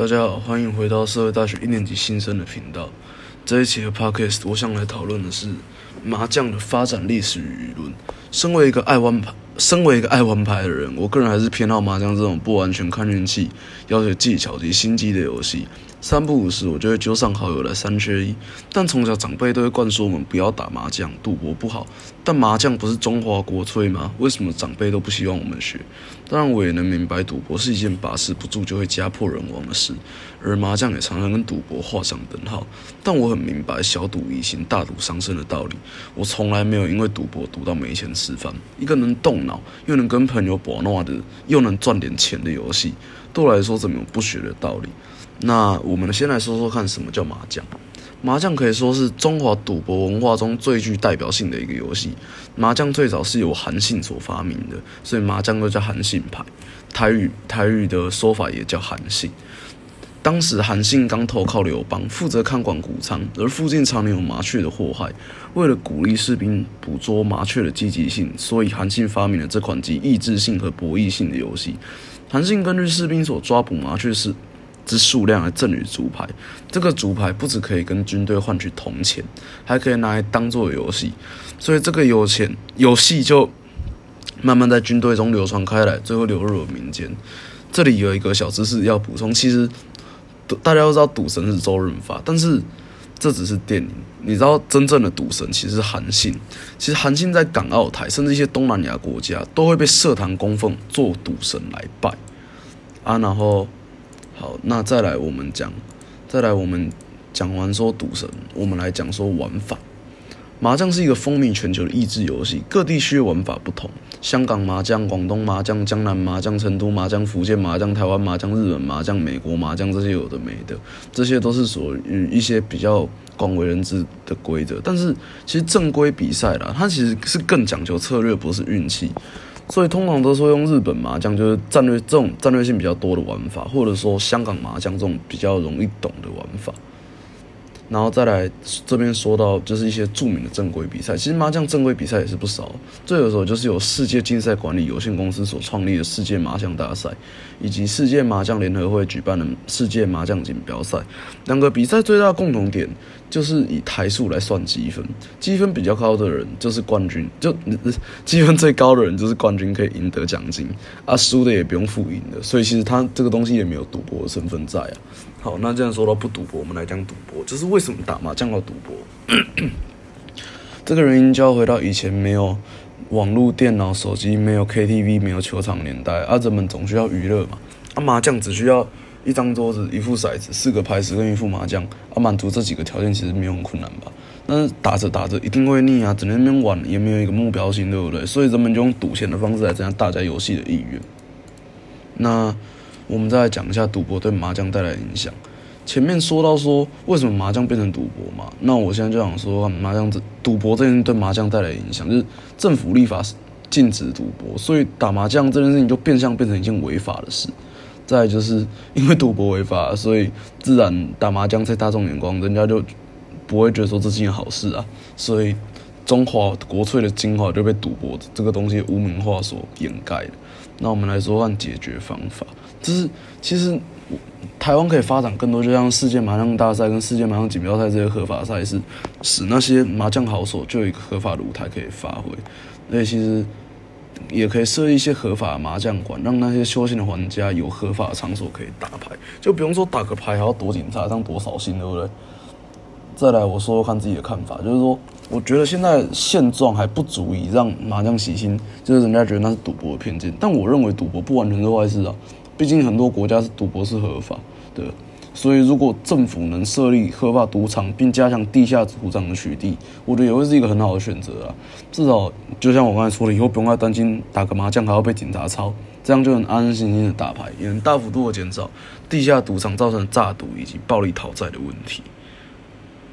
大家好，欢迎回到社会大学一年级新生的频道。这一期的 podcast，我想来讨论的是麻将的发展历史与舆论。身为一个爱玩牌，身为一个爱玩牌的人，我个人还是偏好麻将这种不完全看运气、要求技巧及心机的游戏。三不五时，我就会揪上好友来三缺一。但从小长辈都会灌输我们不要打麻将，赌博不好。但麻将不是中华国粹吗？为什么长辈都不希望我们学？当然，我也能明白赌博是一件把持不住就会家破人亡的事，而麻将也常常跟赌博画上等号。但我很明白小赌怡情，大赌伤身的道理。我从来没有因为赌博赌到没钱吃饭。一个能动脑又能跟朋友玩闹的，又能赚点钱的游戏，对我来说怎么有不学的道理？那我们先来说说看，什么叫麻将？麻将可以说是中华赌博文化中最具代表性的一个游戏。麻将最早是由韩信所发明的，所以麻将又叫韩信牌。台语台语的说法也叫韩信。当时韩信刚投靠刘邦，负责看管谷仓，而附近常年有麻雀的祸害。为了鼓励士兵捕捉麻雀的积极性，所以韩信发明了这款集意志性和博弈性的游戏。韩信根据士兵所抓捕麻雀是。之数量来赠予竹牌，这个竹牌不只可以跟军队换取铜钱，还可以拿来当做游戏，所以这个有钱游戏就慢慢在军队中流传开来，最后流入了民间。这里有一个小知识要补充，其实大家都知道赌神是周润发，但是这只是电影。你知道真正的赌神其实是韩信，其实韩信在港澳台甚至一些东南亚国家都会被社坛供奉做赌神来拜啊，然后。好，那再来我们讲，再来我们讲完说赌神，我们来讲说玩法。麻将是一个风靡全球的益智游戏，各地区的玩法不同。香港麻将、广东麻将、江南麻将、成都麻将、福建麻将、台湾麻将、日本麻将、美国麻将这些有的没的，这些都是属于一些比较广为人知的规则。但是其实正规比赛啦，它其实是更讲究策略，不是运气。所以通常都说用日本麻将，就是战略这种战略性比较多的玩法，或者说香港麻将这种比较容易懂的玩法。然后再来这边说到，就是一些著名的正规比赛。其实麻将正规比赛也是不少，最有时候就是有世界竞赛管理有限公司所创立的世界麻将大赛，以及世界麻将联合会举办的世界麻将锦标赛。两个比赛最大的共同点就是以台数来算积分，积分比较高的人就是冠军，就积分最高的人就是冠军，可以赢得奖金啊，输的也不用付赢的，所以其实他这个东西也没有赌博的身份在啊。好，那既然说到不赌博，我们来讲赌博，就是为什么打麻将要赌博？这个原因就要回到以前没有网络、电脑、手机，没有 KTV、没有球场年代，啊，人们总需要娱乐嘛。啊，麻将只需要一张桌子、一副骰子、四个牌、十跟一副麻将，啊，满足这几个条件其实没有很困难吧？但是打着打着一定会腻啊，整天那边玩也没有一个目标性，对不对？所以人们就用赌钱的方式来增加大家游戏的意愿。那。我们再来讲一下赌博对麻将带来的影响。前面说到说为什么麻将变成赌博嘛，那我现在就想说麻将这赌博这件事对麻将带来的影响，就是政府立法禁止赌博，所以打麻将这件事情就变相变成一件违法的事。再就是因为赌博违法，所以自然打麻将在大众眼光，人家就不会觉得说这是件好事啊。所以中华国粹的精华就被赌博这个东西污名化所掩盖了。那我们来说看解决方法。就是其实台湾可以发展更多，就像世界麻将大赛跟世界麻将锦标赛这些合法赛事，使那些麻将好手就有一个合法的舞台可以发挥。而且其实也可以设一些合法的麻将馆，让那些休闲的玩家有合法的场所可以打牌，就不用说打个牌还要躲警察，这样多扫兴，对不对？再来，我说说看自己的看法，就是说，我觉得现在现状还不足以让麻将洗心，就是人家觉得那是赌博的偏见。但我认为赌博不完全是坏事啊。毕竟很多国家是赌博是合法的，所以如果政府能设立合法赌场，并加强地下赌场的取缔，我觉得也会是一个很好的选择啊。至少就像我刚才说的，以后不用再担心打个麻将还要被警察抄，这样就能安安心心的打牌，也能大幅度的减少地下赌场造成诈赌以及暴力讨债的问题。